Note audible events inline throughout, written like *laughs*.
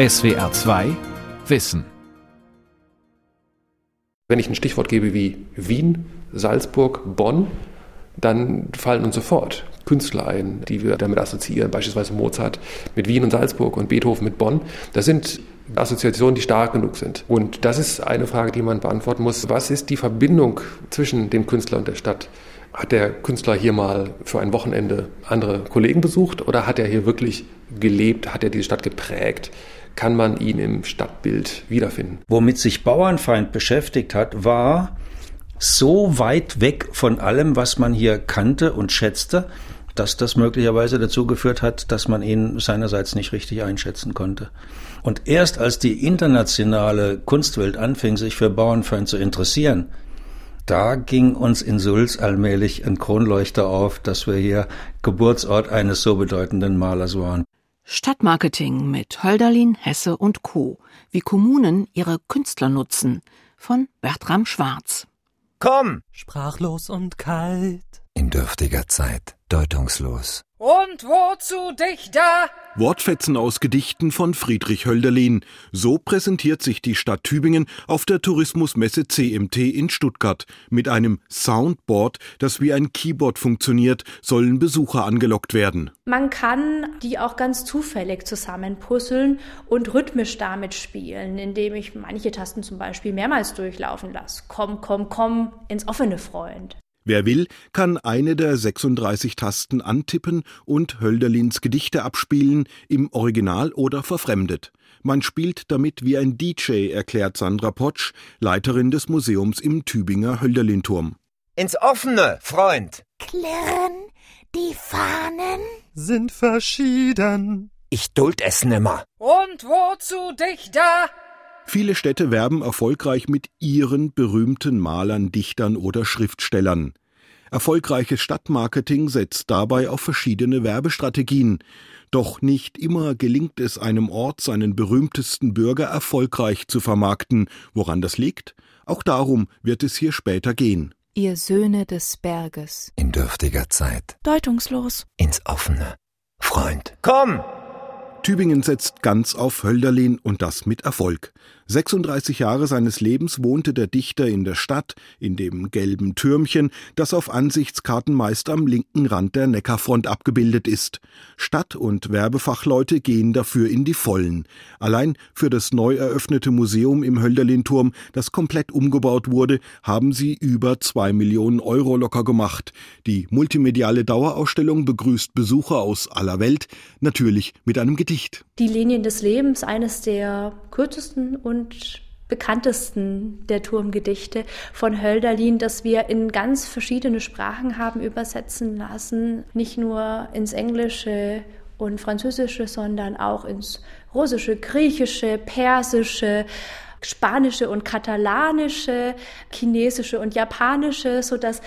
SWR 2 Wissen. Wenn ich ein Stichwort gebe wie Wien, Salzburg, Bonn, dann fallen uns sofort Künstler ein, die wir damit assoziieren, beispielsweise Mozart mit Wien und Salzburg und Beethoven mit Bonn. Das sind Assoziationen, die stark genug sind. Und das ist eine Frage, die man beantworten muss. Was ist die Verbindung zwischen dem Künstler und der Stadt? Hat der Künstler hier mal für ein Wochenende andere Kollegen besucht oder hat er hier wirklich gelebt? Hat er diese Stadt geprägt? Kann man ihn im Stadtbild wiederfinden? Womit sich Bauernfeind beschäftigt hat, war so weit weg von allem, was man hier kannte und schätzte, dass das möglicherweise dazu geführt hat, dass man ihn seinerseits nicht richtig einschätzen konnte. Und erst als die internationale Kunstwelt anfing, sich für Bauernfeind zu interessieren, da ging uns in Sulz allmählich ein Kronleuchter auf, dass wir hier Geburtsort eines so bedeutenden Malers waren. Stadtmarketing mit Hölderlin, Hesse und Co. Wie Kommunen ihre Künstler nutzen von Bertram Schwarz. Komm! Sprachlos und kalt. In dürftiger Zeit, deutungslos. Und wozu dich da? Wortfetzen aus Gedichten von Friedrich Hölderlin. So präsentiert sich die Stadt Tübingen auf der Tourismusmesse CMT in Stuttgart. Mit einem Soundboard, das wie ein Keyboard funktioniert, sollen Besucher angelockt werden. Man kann die auch ganz zufällig zusammenpuzzeln und rhythmisch damit spielen, indem ich manche Tasten zum Beispiel mehrmals durchlaufen lasse. Komm, komm, komm ins offene Freund. Wer will, kann eine der 36 Tasten antippen und Hölderlins Gedichte abspielen, im Original oder verfremdet. Man spielt damit wie ein DJ, erklärt Sandra Potsch, Leiterin des Museums im Tübinger Hölderlinturm. Ins offene, Freund. Klirren, die Fahnen sind verschieden. Ich duld es nimmer. Und wozu dich da? Viele Städte werben erfolgreich mit ihren berühmten Malern, Dichtern oder Schriftstellern. Erfolgreiches Stadtmarketing setzt dabei auf verschiedene Werbestrategien. Doch nicht immer gelingt es einem Ort, seinen berühmtesten Bürger erfolgreich zu vermarkten. Woran das liegt? Auch darum wird es hier später gehen. Ihr Söhne des Berges. In dürftiger Zeit. Deutungslos. Ins Offene. Freund. Komm! Tübingen setzt ganz auf Hölderlin und das mit Erfolg. 36 Jahre seines Lebens wohnte der Dichter in der Stadt, in dem gelben Türmchen, das auf Ansichtskarten meist am linken Rand der Neckarfront abgebildet ist. Stadt- und Werbefachleute gehen dafür in die Vollen. Allein für das neu eröffnete Museum im Hölderlin-Turm, das komplett umgebaut wurde, haben sie über zwei Millionen Euro locker gemacht. Die multimediale Dauerausstellung begrüßt Besucher aus aller Welt, natürlich mit einem Gedicht. Die Linien des Lebens, eines der kürzesten und bekanntesten der Turmgedichte von Hölderlin, das wir in ganz verschiedene Sprachen haben übersetzen lassen, nicht nur ins Englische und Französische, sondern auch ins Russische, Griechische, Persische, Spanische und Katalanische, Chinesische und Japanische, so dass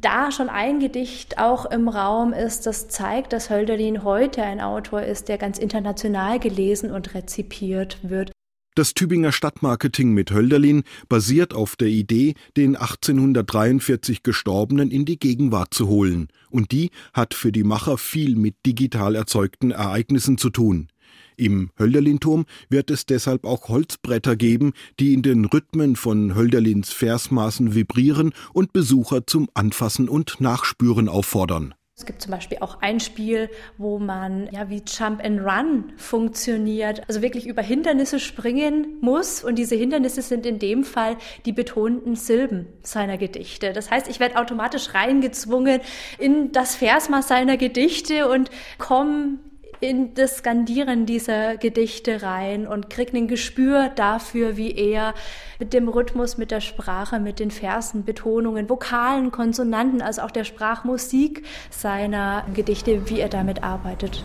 da schon ein Gedicht auch im Raum ist, das zeigt, dass Hölderlin heute ein Autor ist, der ganz international gelesen und rezipiert wird. Das Tübinger Stadtmarketing mit Hölderlin basiert auf der Idee, den 1843 Gestorbenen in die Gegenwart zu holen. Und die hat für die Macher viel mit digital erzeugten Ereignissen zu tun. Im Hölderlinturm wird es deshalb auch Holzbretter geben, die in den Rhythmen von Hölderlins Versmaßen vibrieren und Besucher zum Anfassen und Nachspüren auffordern. Es gibt zum Beispiel auch ein Spiel, wo man ja wie Jump and Run funktioniert, also wirklich über Hindernisse springen muss. Und diese Hindernisse sind in dem Fall die betonten Silben seiner Gedichte. Das heißt, ich werde automatisch reingezwungen in das Versmaß seiner Gedichte und komme in das Skandieren dieser Gedichte rein und kriege ein Gespür dafür, wie er mit dem Rhythmus, mit der Sprache, mit den Versen, Betonungen, Vokalen, Konsonanten, also auch der Sprachmusik seiner Gedichte, wie er damit arbeitet.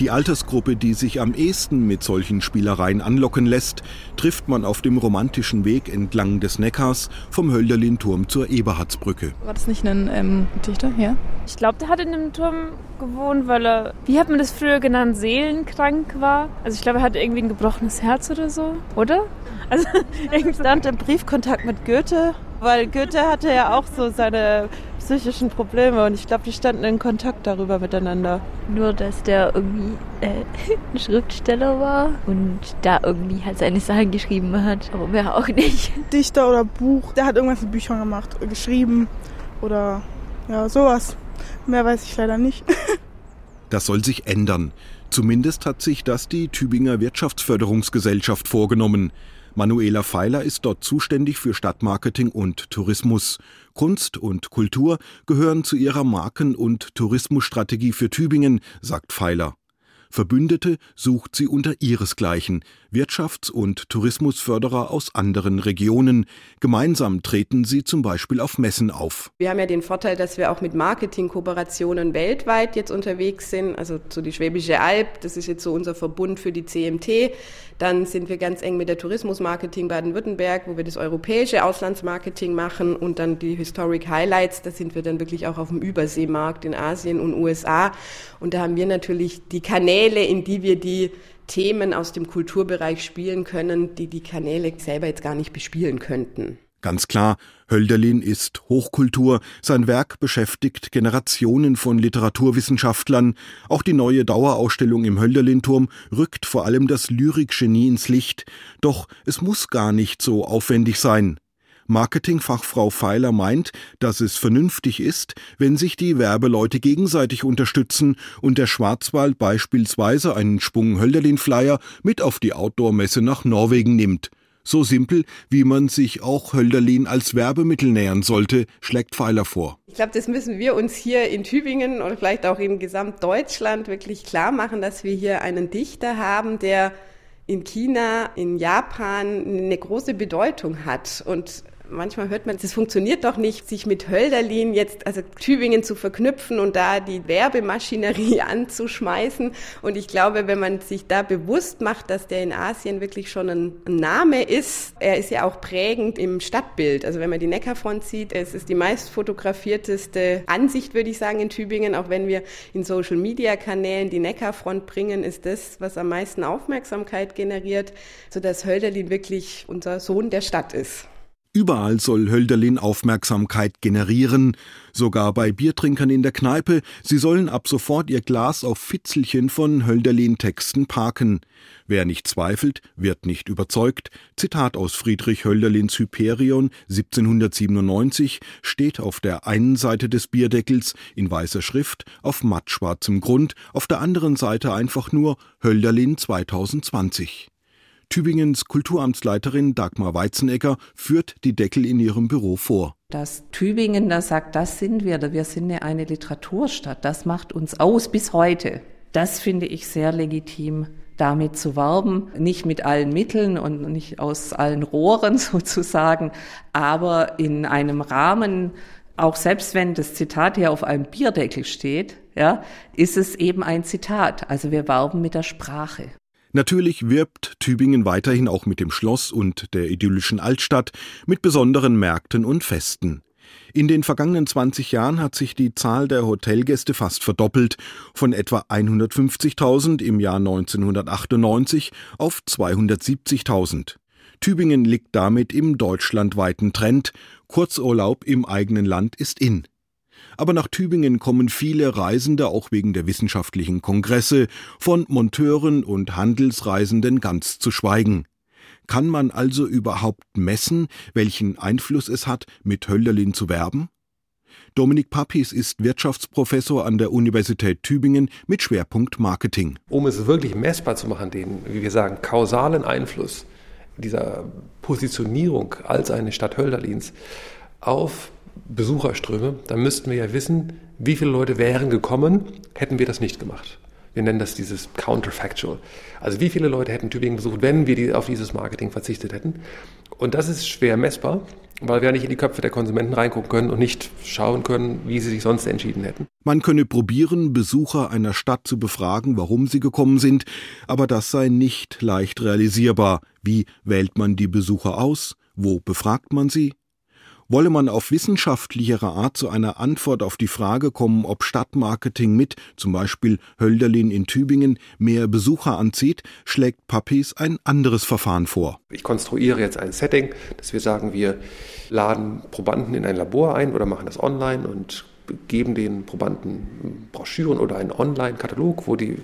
Die Altersgruppe, die sich am ehesten mit solchen Spielereien anlocken lässt, trifft man auf dem romantischen Weg entlang des Neckars vom Hölderlin-Turm zur Eberhardsbrücke. War das nicht ein ähm, Dichter? Ja. Ich glaube, der hat in dem Turm gewohnt, weil er, wie hat man das früher genannt, seelenkrank war. Also ich glaube, er hatte irgendwie ein gebrochenes Herz oder so, oder? Also *laughs* irgendwie stand im Briefkontakt mit Goethe Weil Goethe hatte ja auch so seine psychischen Probleme und ich glaube, die standen in Kontakt darüber miteinander. Nur, dass der irgendwie äh, *laughs* ein Schriftsteller war und da irgendwie halt seine Sachen geschrieben hat, aber mehr auch nicht. *laughs* Dichter oder Buch, der hat irgendwas in Büchern gemacht, geschrieben oder ja, sowas. Mehr weiß ich leider nicht. *laughs* Das soll sich ändern. Zumindest hat sich das die Tübinger Wirtschaftsförderungsgesellschaft vorgenommen. Manuela Feiler ist dort zuständig für Stadtmarketing und Tourismus. Kunst und Kultur gehören zu ihrer Marken- und Tourismusstrategie für Tübingen, sagt Feiler. Verbündete sucht sie unter ihresgleichen, Wirtschafts- und Tourismusförderer aus anderen Regionen. Gemeinsam treten sie zum Beispiel auf Messen auf. Wir haben ja den Vorteil, dass wir auch mit Marketingkooperationen weltweit jetzt unterwegs sind. Also so die Schwäbische Alb, das ist jetzt so unser Verbund für die CMT. Dann sind wir ganz eng mit der Tourismusmarketing Baden-Württemberg, wo wir das europäische Auslandsmarketing machen und dann die Historic Highlights, da sind wir dann wirklich auch auf dem Überseemarkt in Asien und USA. Und da haben wir natürlich die Kanäle, in die wir die Themen aus dem Kulturbereich spielen können, die die Kanäle selber jetzt gar nicht bespielen könnten. Ganz klar, Hölderlin ist Hochkultur, sein Werk beschäftigt Generationen von Literaturwissenschaftlern, auch die neue Dauerausstellung im Hölderlin-Turm rückt vor allem das Lyrikgenie ins Licht, doch es muss gar nicht so aufwendig sein. Marketingfachfrau Feiler meint, dass es vernünftig ist, wenn sich die Werbeleute gegenseitig unterstützen und der Schwarzwald beispielsweise einen Schwung Hölderlin-Flyer mit auf die Outdoor-Messe nach Norwegen nimmt. So simpel, wie man sich auch Hölderlin als Werbemittel nähern sollte, schlägt Pfeiler vor. Ich glaube, das müssen wir uns hier in Tübingen oder vielleicht auch in Gesamtdeutschland wirklich klar machen, dass wir hier einen Dichter haben, der in China, in Japan eine große Bedeutung hat und manchmal hört man, es funktioniert doch nicht, sich mit Hölderlin jetzt, also Tübingen zu verknüpfen und da die Werbemaschinerie *laughs* anzuschmeißen. Und ich glaube, wenn man sich da bewusst macht, dass der in Asien wirklich schon ein Name ist, er ist ja auch prägend im Stadtbild. Also wenn man die Neckarfront sieht, es ist die meist fotografierteste Ansicht, würde ich sagen, in Tübingen. Auch wenn wir in Social Media Kanälen die Neckarfront bringen, ist das, was am meisten Aufmerksamkeit generiert, sodass Hölderlin wirklich unser Sohn der Stadt ist. Überall soll Hölderlin Aufmerksamkeit generieren, sogar bei Biertrinkern in der Kneipe. Sie sollen ab sofort ihr Glas auf Fitzelchen von Hölderlin-Texten parken. Wer nicht zweifelt, wird nicht überzeugt. Zitat aus Friedrich Hölderlins Hyperion 1797 steht auf der einen Seite des Bierdeckels in weißer Schrift auf mattschwarzem Grund, auf der anderen Seite einfach nur Hölderlin 2020. Tübingens Kulturamtsleiterin Dagmar Weizenegger führt die Deckel in ihrem Büro vor. Dass Tübingen da sagt, das sind wir, wir sind eine Literaturstadt, das macht uns aus bis heute. Das finde ich sehr legitim, damit zu werben. Nicht mit allen Mitteln und nicht aus allen Rohren *laughs* sozusagen, aber in einem Rahmen, auch selbst wenn das Zitat hier auf einem Bierdeckel steht, ja, ist es eben ein Zitat. Also wir werben mit der Sprache. Natürlich wirbt Tübingen weiterhin auch mit dem Schloss und der idyllischen Altstadt, mit besonderen Märkten und Festen. In den vergangenen 20 Jahren hat sich die Zahl der Hotelgäste fast verdoppelt, von etwa 150.000 im Jahr 1998 auf 270.000. Tübingen liegt damit im deutschlandweiten Trend. Kurzurlaub im eigenen Land ist in. Aber nach Tübingen kommen viele Reisende auch wegen der wissenschaftlichen Kongresse, von Monteuren und Handelsreisenden ganz zu schweigen. Kann man also überhaupt messen, welchen Einfluss es hat, mit Hölderlin zu werben? Dominik Pappis ist Wirtschaftsprofessor an der Universität Tübingen mit Schwerpunkt Marketing. Um es wirklich messbar zu machen, den, wie wir sagen, kausalen Einfluss dieser Positionierung als eine Stadt Hölderlins auf Besucherströme, dann müssten wir ja wissen, wie viele Leute wären gekommen, hätten wir das nicht gemacht. Wir nennen das dieses Counterfactual. Also wie viele Leute hätten Tübingen besucht, wenn wir die, auf dieses Marketing verzichtet hätten. Und das ist schwer messbar, weil wir nicht in die Köpfe der Konsumenten reingucken können und nicht schauen können, wie sie sich sonst entschieden hätten. Man könne probieren, Besucher einer Stadt zu befragen, warum sie gekommen sind, aber das sei nicht leicht realisierbar. Wie wählt man die Besucher aus? Wo befragt man sie? Wolle man auf wissenschaftlichere Art zu einer Antwort auf die Frage kommen, ob Stadtmarketing mit, zum Beispiel Hölderlin in Tübingen, mehr Besucher anzieht, schlägt Pappis ein anderes Verfahren vor. Ich konstruiere jetzt ein Setting, dass wir sagen, wir laden Probanden in ein Labor ein oder machen das online und geben den Probanden Broschüren oder einen Online-Katalog, wo die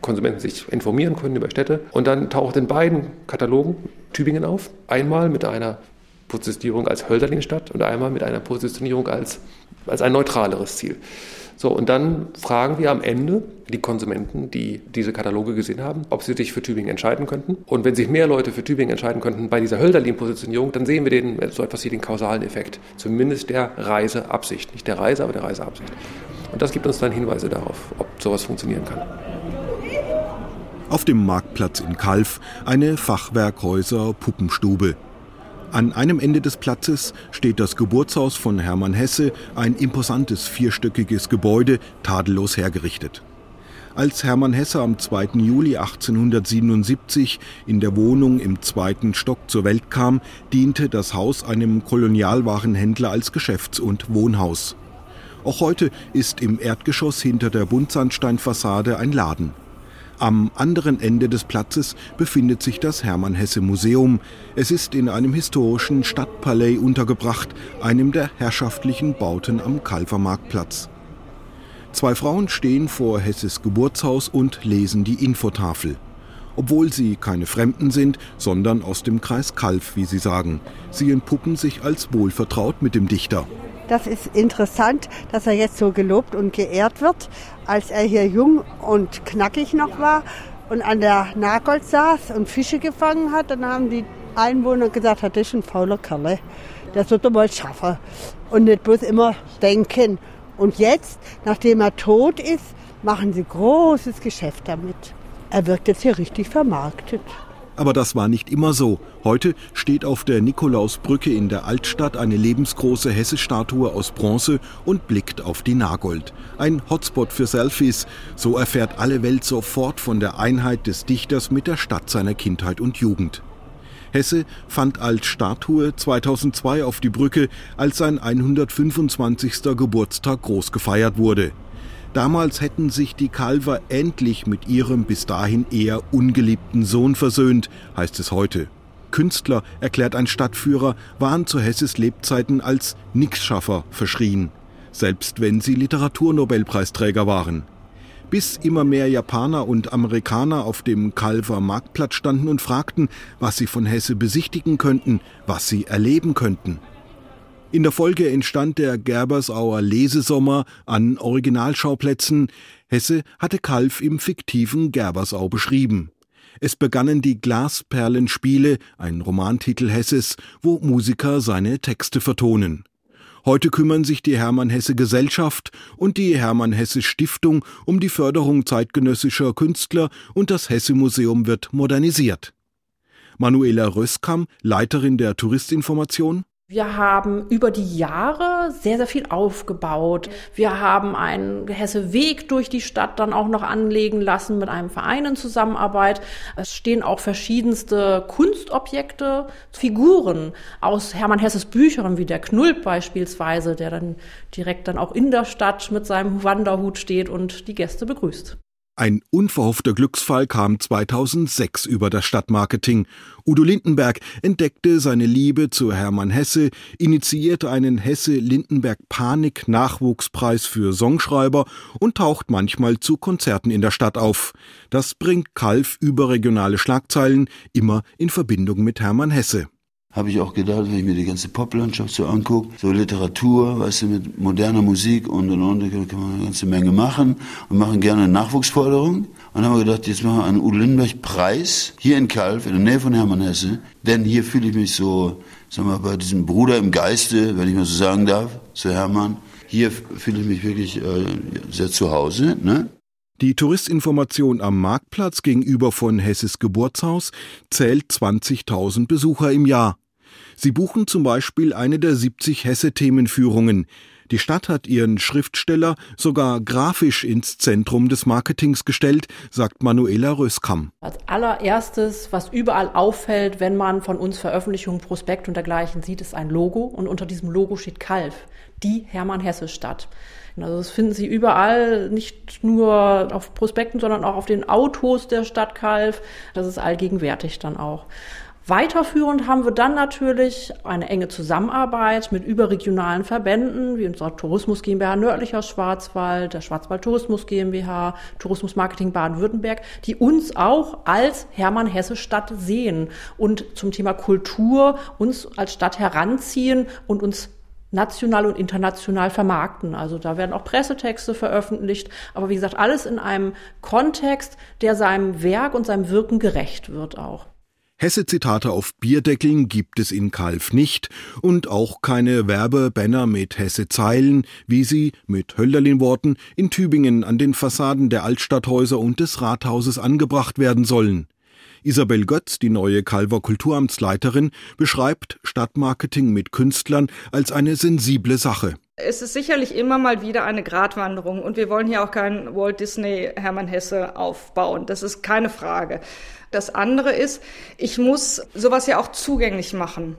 Konsumenten sich informieren können über Städte. Und dann taucht in beiden Katalogen Tübingen auf. Einmal mit einer Positionierung als Hölderlin-Stadt und einmal mit einer Positionierung als, als ein neutraleres Ziel. So, und dann fragen wir am Ende die Konsumenten, die diese Kataloge gesehen haben, ob sie sich für Tübingen entscheiden könnten. Und wenn sich mehr Leute für Tübingen entscheiden könnten bei dieser Hölderlin-Positionierung, dann sehen wir den, so etwas wie den kausalen Effekt. Zumindest der Reiseabsicht. Nicht der Reise, aber der Reiseabsicht. Und das gibt uns dann Hinweise darauf, ob sowas funktionieren kann. Auf dem Marktplatz in Kalf eine Fachwerkhäuser-Puppenstube. An einem Ende des Platzes steht das Geburtshaus von Hermann Hesse, ein imposantes vierstöckiges Gebäude, tadellos hergerichtet. Als Hermann Hesse am 2. Juli 1877 in der Wohnung im zweiten Stock zur Welt kam, diente das Haus einem Kolonialwarenhändler als Geschäfts- und Wohnhaus. Auch heute ist im Erdgeschoss hinter der Buntsandsteinfassade ein Laden. Am anderen Ende des Platzes befindet sich das Hermann Hesse Museum. Es ist in einem historischen Stadtpalais untergebracht, einem der herrschaftlichen Bauten am Kalvermarktplatz. Zwei Frauen stehen vor Hesses Geburtshaus und lesen die Infotafel. Obwohl sie keine Fremden sind, sondern aus dem Kreis Kalf, wie sie sagen. Sie entpuppen sich als wohlvertraut mit dem Dichter. Das ist interessant, dass er jetzt so gelobt und geehrt wird. Als er hier jung und knackig noch war und an der Nagold saß und Fische gefangen hat, dann haben die Einwohner gesagt, das ist ein fauler Kerle. Das wird er mal schaffen. Und nicht bloß immer denken. Und jetzt, nachdem er tot ist, machen sie großes Geschäft damit. Er wirkt jetzt hier richtig vermarktet. Aber das war nicht immer so. Heute steht auf der Nikolausbrücke in der Altstadt eine lebensgroße Hesse-Statue aus Bronze und blickt auf die Nagold. Ein Hotspot für Selfies. So erfährt alle Welt sofort von der Einheit des Dichters mit der Stadt seiner Kindheit und Jugend. Hesse fand als Statue 2002 auf die Brücke, als sein 125. Geburtstag groß gefeiert wurde. Damals hätten sich die Calver endlich mit ihrem bis dahin eher ungeliebten Sohn versöhnt, heißt es heute. Künstler, erklärt ein Stadtführer, waren zu Hesses Lebzeiten als Nixschaffer verschrien, selbst wenn sie Literaturnobelpreisträger waren. Bis immer mehr Japaner und Amerikaner auf dem Calver Marktplatz standen und fragten, was sie von Hesse besichtigen könnten, was sie erleben könnten. In der Folge entstand der Gerbersauer Lesesommer an Originalschauplätzen. Hesse hatte Kalf im fiktiven Gerbersau beschrieben. Es begannen die Glasperlenspiele, ein Romantitel Hesses, wo Musiker seine Texte vertonen. Heute kümmern sich die Hermann Hesse Gesellschaft und die Hermann Hesse Stiftung um die Förderung zeitgenössischer Künstler und das Hesse Museum wird modernisiert. Manuela Röskam, Leiterin der Touristinformation wir haben über die Jahre sehr, sehr viel aufgebaut. Wir haben einen Hesse-Weg durch die Stadt dann auch noch anlegen lassen mit einem Verein in Zusammenarbeit. Es stehen auch verschiedenste Kunstobjekte, Figuren aus Hermann Hesses Büchern, wie der Knulp beispielsweise, der dann direkt dann auch in der Stadt mit seinem Wanderhut steht und die Gäste begrüßt. Ein unverhoffter Glücksfall kam 2006 über das Stadtmarketing. Udo Lindenberg entdeckte seine Liebe zu Hermann Hesse, initiierte einen Hesse-Lindenberg-Panik-Nachwuchspreis für Songschreiber und taucht manchmal zu Konzerten in der Stadt auf. Das bringt Kalf überregionale Schlagzeilen, immer in Verbindung mit Hermann Hesse habe ich auch gedacht, wenn ich mir die ganze Poplandschaft so angucke, so Literatur, weißt du, mit moderner Musik und und und, da kann man eine ganze Menge machen und machen gerne Nachwuchsförderung. Und haben wir gedacht, jetzt machen wir einen Udo Lindenberg Preis hier in Kalf, in der Nähe von Hermann Hesse, denn hier fühle ich mich so, sagen wir, bei diesem Bruder im Geiste, wenn ich mal so sagen darf, zu Hermann. Hier fühle ich mich wirklich äh, sehr zu Hause, ne? Die Touristinformation am Marktplatz gegenüber von Hesses Geburtshaus zählt 20.000 Besucher im Jahr. Sie buchen zum Beispiel eine der 70 Hesse-Themenführungen. Die Stadt hat ihren Schriftsteller sogar grafisch ins Zentrum des Marketings gestellt, sagt Manuela Röskam. Als allererstes, was überall auffällt, wenn man von uns Veröffentlichungen, Prospekt und dergleichen sieht, ist ein Logo und unter diesem Logo steht Kalf, die Hermann-Hesse-Stadt. Also das finden Sie überall, nicht nur auf Prospekten, sondern auch auf den Autos der Stadt Kalf. Das ist allgegenwärtig dann auch. Weiterführend haben wir dann natürlich eine enge Zusammenarbeit mit überregionalen Verbänden, wie unserer Tourismus GmbH Nördlicher Schwarzwald, der Schwarzwald Tourismus GmbH, Tourismus Marketing Baden-Württemberg, die uns auch als Hermann-Hesse-Stadt sehen und zum Thema Kultur uns als Stadt heranziehen und uns national und international vermarkten. Also da werden auch Pressetexte veröffentlicht, aber wie gesagt, alles in einem Kontext, der seinem Werk und seinem Wirken gerecht wird auch. Hesse-Zitate auf Bierdeckeln gibt es in Kalf nicht und auch keine Werbebanner mit Hesse-Zeilen, wie sie, mit Hölderlin-Worten, in Tübingen an den Fassaden der Altstadthäuser und des Rathauses angebracht werden sollen. Isabel Götz, die neue Calver Kulturamtsleiterin, beschreibt Stadtmarketing mit Künstlern als eine sensible Sache. Es ist sicherlich immer mal wieder eine Gratwanderung und wir wollen hier auch kein Walt Disney Hermann Hesse aufbauen. Das ist keine Frage. Das andere ist, ich muss sowas ja auch zugänglich machen.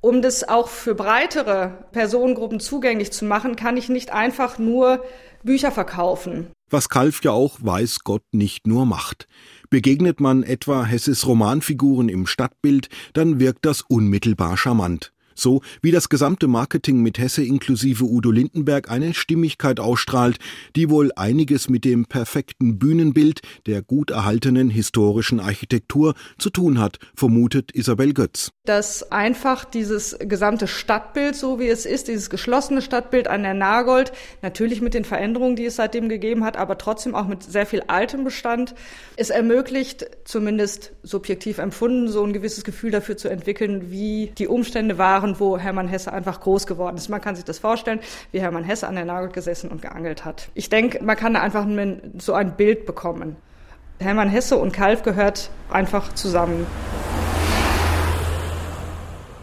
Um das auch für breitere Personengruppen zugänglich zu machen, kann ich nicht einfach nur Bücher verkaufen. Was Kalf ja auch weiß Gott nicht nur macht. Begegnet man etwa Hesses Romanfiguren im Stadtbild, dann wirkt das unmittelbar charmant so wie das gesamte Marketing mit Hesse inklusive Udo Lindenberg eine Stimmigkeit ausstrahlt, die wohl einiges mit dem perfekten Bühnenbild der gut erhaltenen historischen Architektur zu tun hat, vermutet Isabel Götz. Dass einfach dieses gesamte Stadtbild, so wie es ist, dieses geschlossene Stadtbild an der Nagold, natürlich mit den Veränderungen, die es seitdem gegeben hat, aber trotzdem auch mit sehr viel altem Bestand, es ermöglicht, zumindest subjektiv empfunden, so ein gewisses Gefühl dafür zu entwickeln, wie die Umstände waren, Jahren, wo Hermann Hesse einfach groß geworden ist. Man kann sich das vorstellen, wie Hermann Hesse an der Nagel gesessen und geangelt hat. Ich denke, man kann da einfach so ein Bild bekommen. Hermann Hesse und Kalf gehört einfach zusammen.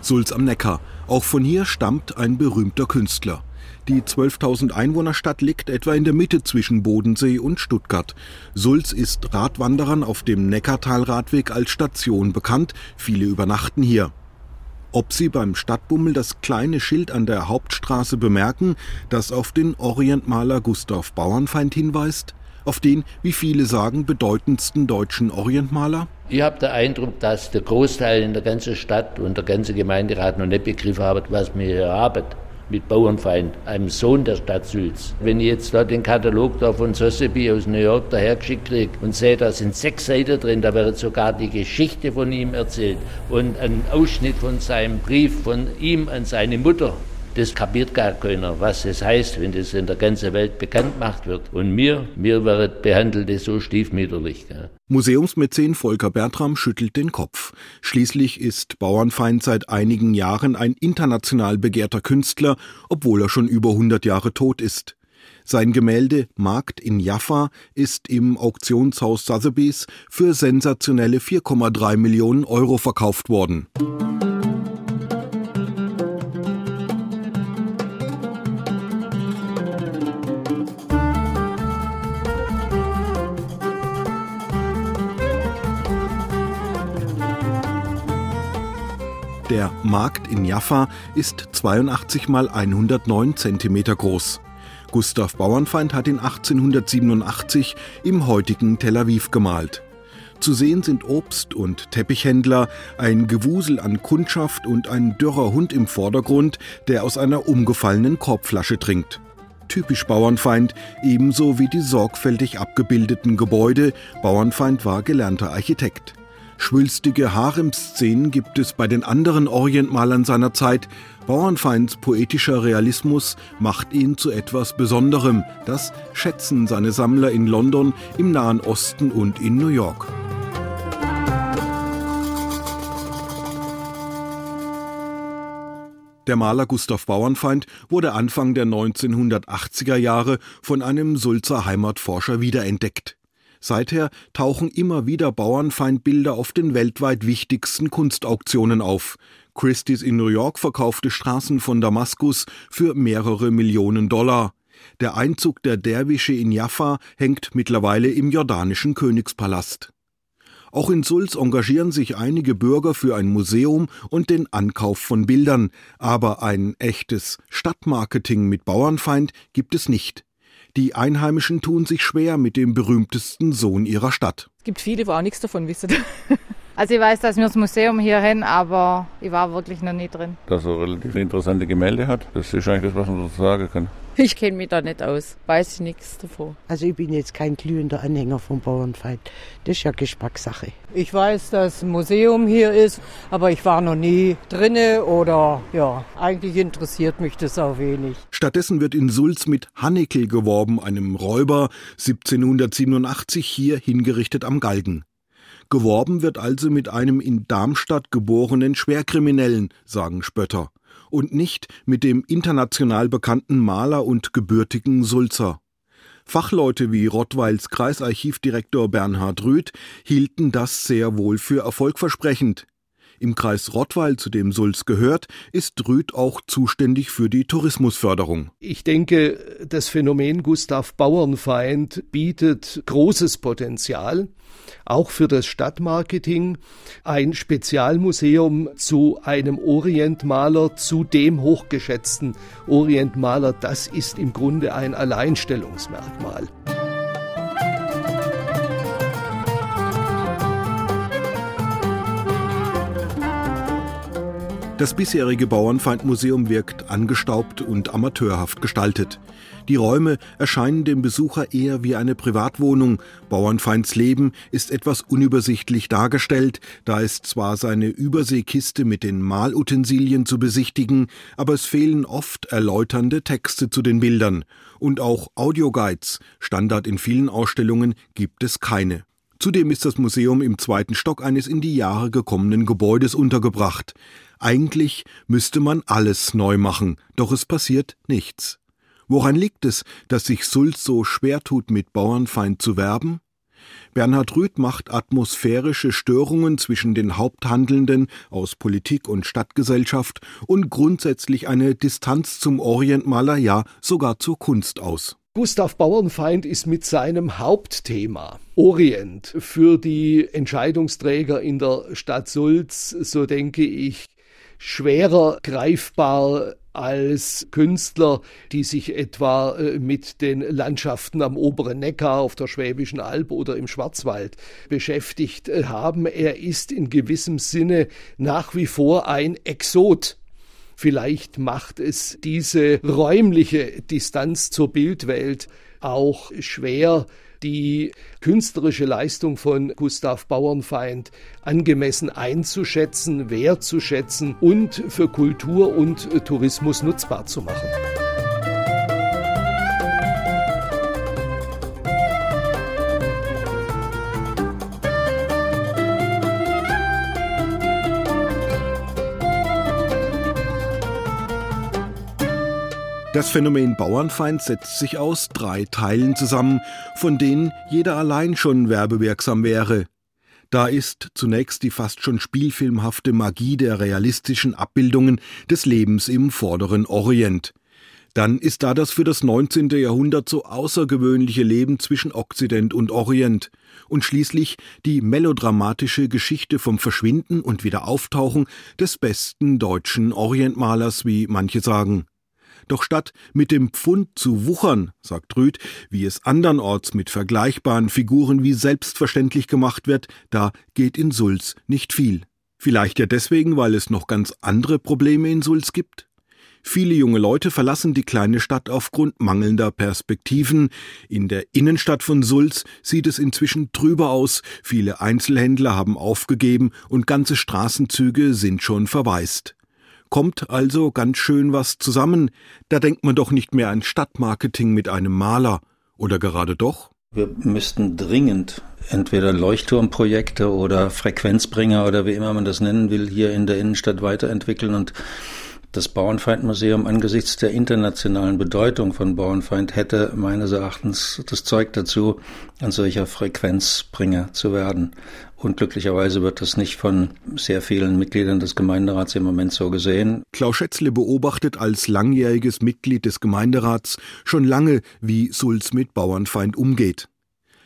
Sulz am Neckar. Auch von hier stammt ein berühmter Künstler. Die 12.000 Einwohnerstadt liegt etwa in der Mitte zwischen Bodensee und Stuttgart. Sulz ist Radwanderern auf dem Neckartalradweg als Station bekannt. Viele übernachten hier. Ob Sie beim Stadtbummel das kleine Schild an der Hauptstraße bemerken, das auf den Orientmaler Gustav Bauernfeind hinweist? Auf den, wie viele sagen, bedeutendsten deutschen Orientmaler? Ich habe den Eindruck, dass der Großteil in der ganzen Stadt und der ganze Gemeinderat noch nicht begriffen hat, was wir hier haben mit Bauernfeind, einem Sohn der Stadt Sülz. Wenn ich jetzt da den Katalog da von Sotheby aus New York dahergeschickt kriege und sehe, da sind sechs Seiten drin, da wird sogar die Geschichte von ihm erzählt und ein Ausschnitt von seinem Brief von ihm an seine Mutter. Das kapiert gar keiner, was es heißt, wenn das in der ganzen Welt bekannt gemacht wird. Und mir, mir wird behandelt es so stiefmütterlich. Gell? Museumsmäzen Volker Bertram schüttelt den Kopf. Schließlich ist Bauernfeind seit einigen Jahren ein international begehrter Künstler, obwohl er schon über 100 Jahre tot ist. Sein Gemälde Markt in Jaffa ist im Auktionshaus Sotheby's für sensationelle 4,3 Millionen Euro verkauft worden. Der Markt in Jaffa ist 82 mal 109 cm groß. Gustav Bauernfeind hat ihn 1887 im heutigen Tel Aviv gemalt. Zu sehen sind Obst- und Teppichhändler, ein Gewusel an Kundschaft und ein dürrer Hund im Vordergrund, der aus einer umgefallenen Korbflasche trinkt. Typisch Bauernfeind, ebenso wie die sorgfältig abgebildeten Gebäude. Bauernfeind war gelernter Architekt. Schwülstige Haremszenen gibt es bei den anderen Orientmalern seiner Zeit. Bauernfeinds poetischer Realismus macht ihn zu etwas Besonderem. Das schätzen seine Sammler in London, im Nahen Osten und in New York. Der Maler Gustav Bauernfeind wurde Anfang der 1980er Jahre von einem Sulzer Heimatforscher wiederentdeckt. Seither tauchen immer wieder Bauernfeindbilder auf den weltweit wichtigsten Kunstauktionen auf. Christie's in New York verkaufte Straßen von Damaskus für mehrere Millionen Dollar. Der Einzug der Derwische in Jaffa hängt mittlerweile im jordanischen Königspalast. Auch in Sulz engagieren sich einige Bürger für ein Museum und den Ankauf von Bildern, aber ein echtes Stadtmarketing mit Bauernfeind gibt es nicht. Die Einheimischen tun sich schwer mit dem berühmtesten Sohn ihrer Stadt. Es gibt viele, die auch nichts davon wissen. *laughs* Also ich weiß, dass wir das Museum hier hin, aber ich war wirklich noch nie drin. Dass er relativ interessante Gemälde hat, das ist eigentlich das, was man so sagen kann. *laughs* Ich kenne mich da nicht aus, weiß ich nichts davon. Also ich bin jetzt kein glühender Anhänger vom Bauernfeind. Das ist ja Geschmackssache. Ich weiß, dass ein Museum hier ist, aber ich war noch nie drinne oder ja, eigentlich interessiert mich das auch wenig. Stattdessen wird in Sulz mit Hannekel geworben, einem Räuber 1787 hier hingerichtet am Galgen. Geworben wird also mit einem in Darmstadt geborenen Schwerkriminellen, sagen Spötter und nicht mit dem international bekannten Maler und gebürtigen Sulzer. Fachleute wie Rottweils Kreisarchivdirektor Bernhard Rüth hielten das sehr wohl für erfolgversprechend. Im Kreis Rottweil, zu dem Sulz gehört, ist Rüth auch zuständig für die Tourismusförderung. Ich denke, das Phänomen Gustav Bauernfeind bietet großes Potenzial auch für das Stadtmarketing ein Spezialmuseum zu einem Orientmaler, zu dem hochgeschätzten Orientmaler. Das ist im Grunde ein Alleinstellungsmerkmal. Das bisherige Bauernfeindmuseum wirkt angestaubt und amateurhaft gestaltet. Die Räume erscheinen dem Besucher eher wie eine Privatwohnung. Bauernfeinds Leben ist etwas unübersichtlich dargestellt. Da ist zwar seine Überseekiste mit den Malutensilien zu besichtigen, aber es fehlen oft erläuternde Texte zu den Bildern. Und auch Audioguides, Standard in vielen Ausstellungen, gibt es keine. Zudem ist das Museum im zweiten Stock eines in die Jahre gekommenen Gebäudes untergebracht. Eigentlich müsste man alles neu machen, doch es passiert nichts. Woran liegt es, dass sich Sulz so schwer tut, mit Bauernfeind zu werben? Bernhard Rüth macht atmosphärische Störungen zwischen den Haupthandelnden aus Politik und Stadtgesellschaft und grundsätzlich eine Distanz zum Orientmaler, ja sogar zur Kunst aus. Gustav Bauernfeind ist mit seinem Hauptthema Orient für die Entscheidungsträger in der Stadt Sulz, so denke ich, schwerer greifbar als Künstler, die sich etwa äh, mit den Landschaften am oberen Neckar, auf der Schwäbischen Alb oder im Schwarzwald beschäftigt äh, haben. Er ist in gewissem Sinne nach wie vor ein Exot. Vielleicht macht es diese räumliche Distanz zur Bildwelt auch schwer, die künstlerische Leistung von Gustav Bauernfeind angemessen einzuschätzen, wertzuschätzen und für Kultur und Tourismus nutzbar zu machen. Das Phänomen Bauernfeind setzt sich aus drei Teilen zusammen, von denen jeder allein schon werbewirksam wäre. Da ist zunächst die fast schon spielfilmhafte Magie der realistischen Abbildungen des Lebens im vorderen Orient. Dann ist da das für das 19. Jahrhundert so außergewöhnliche Leben zwischen Okzident und Orient und schließlich die melodramatische Geschichte vom Verschwinden und Wiederauftauchen des besten deutschen Orientmalers, wie manche sagen. Doch statt mit dem Pfund zu wuchern, sagt Rüth, wie es andernorts mit vergleichbaren Figuren wie selbstverständlich gemacht wird, da geht in Sulz nicht viel. Vielleicht ja deswegen, weil es noch ganz andere Probleme in Sulz gibt? Viele junge Leute verlassen die kleine Stadt aufgrund mangelnder Perspektiven. In der Innenstadt von Sulz sieht es inzwischen trüber aus. Viele Einzelhändler haben aufgegeben und ganze Straßenzüge sind schon verwaist. Kommt also ganz schön was zusammen. Da denkt man doch nicht mehr an Stadtmarketing mit einem Maler. Oder gerade doch? Wir müssten dringend entweder Leuchtturmprojekte oder Frequenzbringer oder wie immer man das nennen will, hier in der Innenstadt weiterentwickeln und Das Bauernfeindmuseum angesichts der internationalen Bedeutung von Bauernfeind hätte meines Erachtens das Zeug dazu, ein solcher Frequenzbringer zu werden. Und glücklicherweise wird das nicht von sehr vielen Mitgliedern des Gemeinderats im Moment so gesehen. Klaus Schätzle beobachtet als langjähriges Mitglied des Gemeinderats schon lange, wie Sulz mit Bauernfeind umgeht.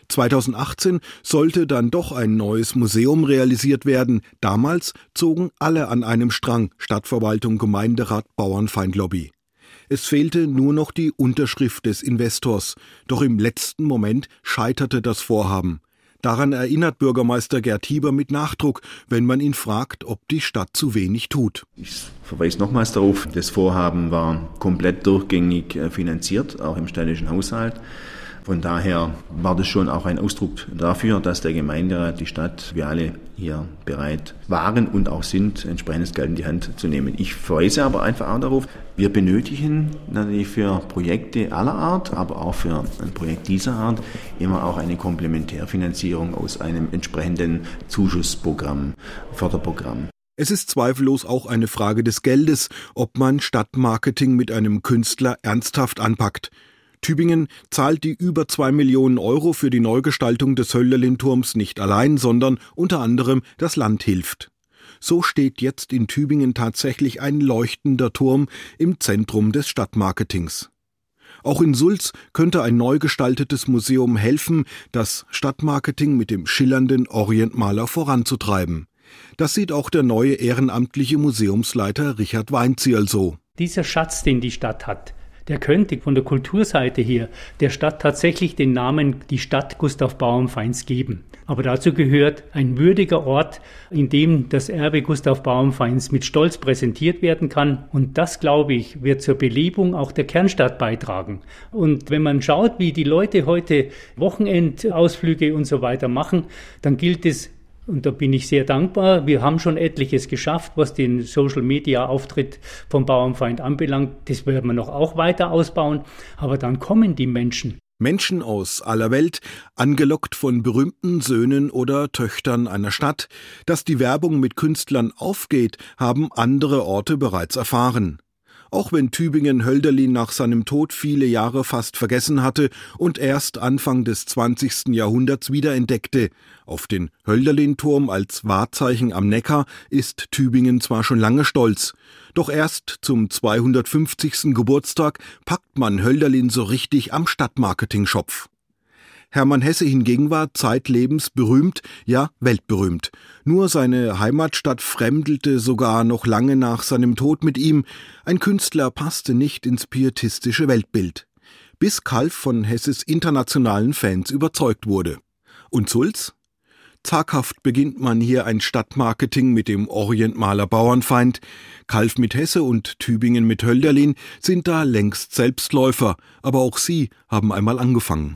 2018 sollte dann doch ein neues Museum realisiert werden. Damals zogen alle an einem Strang Stadtverwaltung, Gemeinderat, Bauernfeindlobby. Es fehlte nur noch die Unterschrift des Investors, doch im letzten Moment scheiterte das Vorhaben. Daran erinnert Bürgermeister Gerd Hieber mit Nachdruck, wenn man ihn fragt, ob die Stadt zu wenig tut. Ich verweise nochmals darauf, das Vorhaben war komplett durchgängig äh, finanziert, auch im städtischen Haushalt. Von daher war das schon auch ein Ausdruck dafür, dass der Gemeinderat, die Stadt, wir alle hier bereit waren und auch sind, entsprechendes Geld in die Hand zu nehmen. Ich verweise aber einfach auch darauf, wir benötigen natürlich für Projekte aller Art, aber auch für ein Projekt dieser Art immer auch eine Komplementärfinanzierung aus einem entsprechenden Zuschussprogramm, Förderprogramm. Es ist zweifellos auch eine Frage des Geldes, ob man Stadtmarketing mit einem Künstler ernsthaft anpackt. Tübingen zahlt die über zwei Millionen Euro für die Neugestaltung des Hölderlin-Turms nicht allein, sondern unter anderem das Land hilft. So steht jetzt in Tübingen tatsächlich ein leuchtender Turm im Zentrum des Stadtmarketings. Auch in Sulz könnte ein neu gestaltetes Museum helfen, das Stadtmarketing mit dem schillernden Orientmaler voranzutreiben. Das sieht auch der neue ehrenamtliche Museumsleiter Richard Weinzierl so. Dieser Schatz, den die Stadt hat, der könnte von der Kulturseite her der Stadt tatsächlich den Namen die Stadt Gustav Bauernfeins geben. Aber dazu gehört ein würdiger Ort, in dem das Erbe Gustav Bauernfeins mit Stolz präsentiert werden kann. Und das, glaube ich, wird zur Belebung auch der Kernstadt beitragen. Und wenn man schaut, wie die Leute heute Wochenendausflüge und so weiter machen, dann gilt es und da bin ich sehr dankbar. Wir haben schon etliches geschafft, was den Social Media Auftritt vom Bauernfeind anbelangt. Das werden wir noch auch weiter ausbauen. Aber dann kommen die Menschen. Menschen aus aller Welt, angelockt von berühmten Söhnen oder Töchtern einer Stadt. Dass die Werbung mit Künstlern aufgeht, haben andere Orte bereits erfahren auch wenn Tübingen Hölderlin nach seinem Tod viele Jahre fast vergessen hatte und erst Anfang des 20. Jahrhunderts wiederentdeckte. Auf den Hölderlin-Turm als Wahrzeichen am Neckar ist Tübingen zwar schon lange stolz, doch erst zum 250. Geburtstag packt man Hölderlin so richtig am Stadtmarketing-Schopf. Hermann Hesse hingegen war zeitlebens berühmt, ja weltberühmt. Nur seine Heimatstadt fremdelte sogar noch lange nach seinem Tod mit ihm. Ein Künstler passte nicht ins pietistische Weltbild. Bis Kalf von Hesses internationalen Fans überzeugt wurde. Und Sulz? Zaghaft beginnt man hier ein Stadtmarketing mit dem Orientmaler Bauernfeind. Kalf mit Hesse und Tübingen mit Hölderlin sind da längst Selbstläufer, aber auch sie haben einmal angefangen.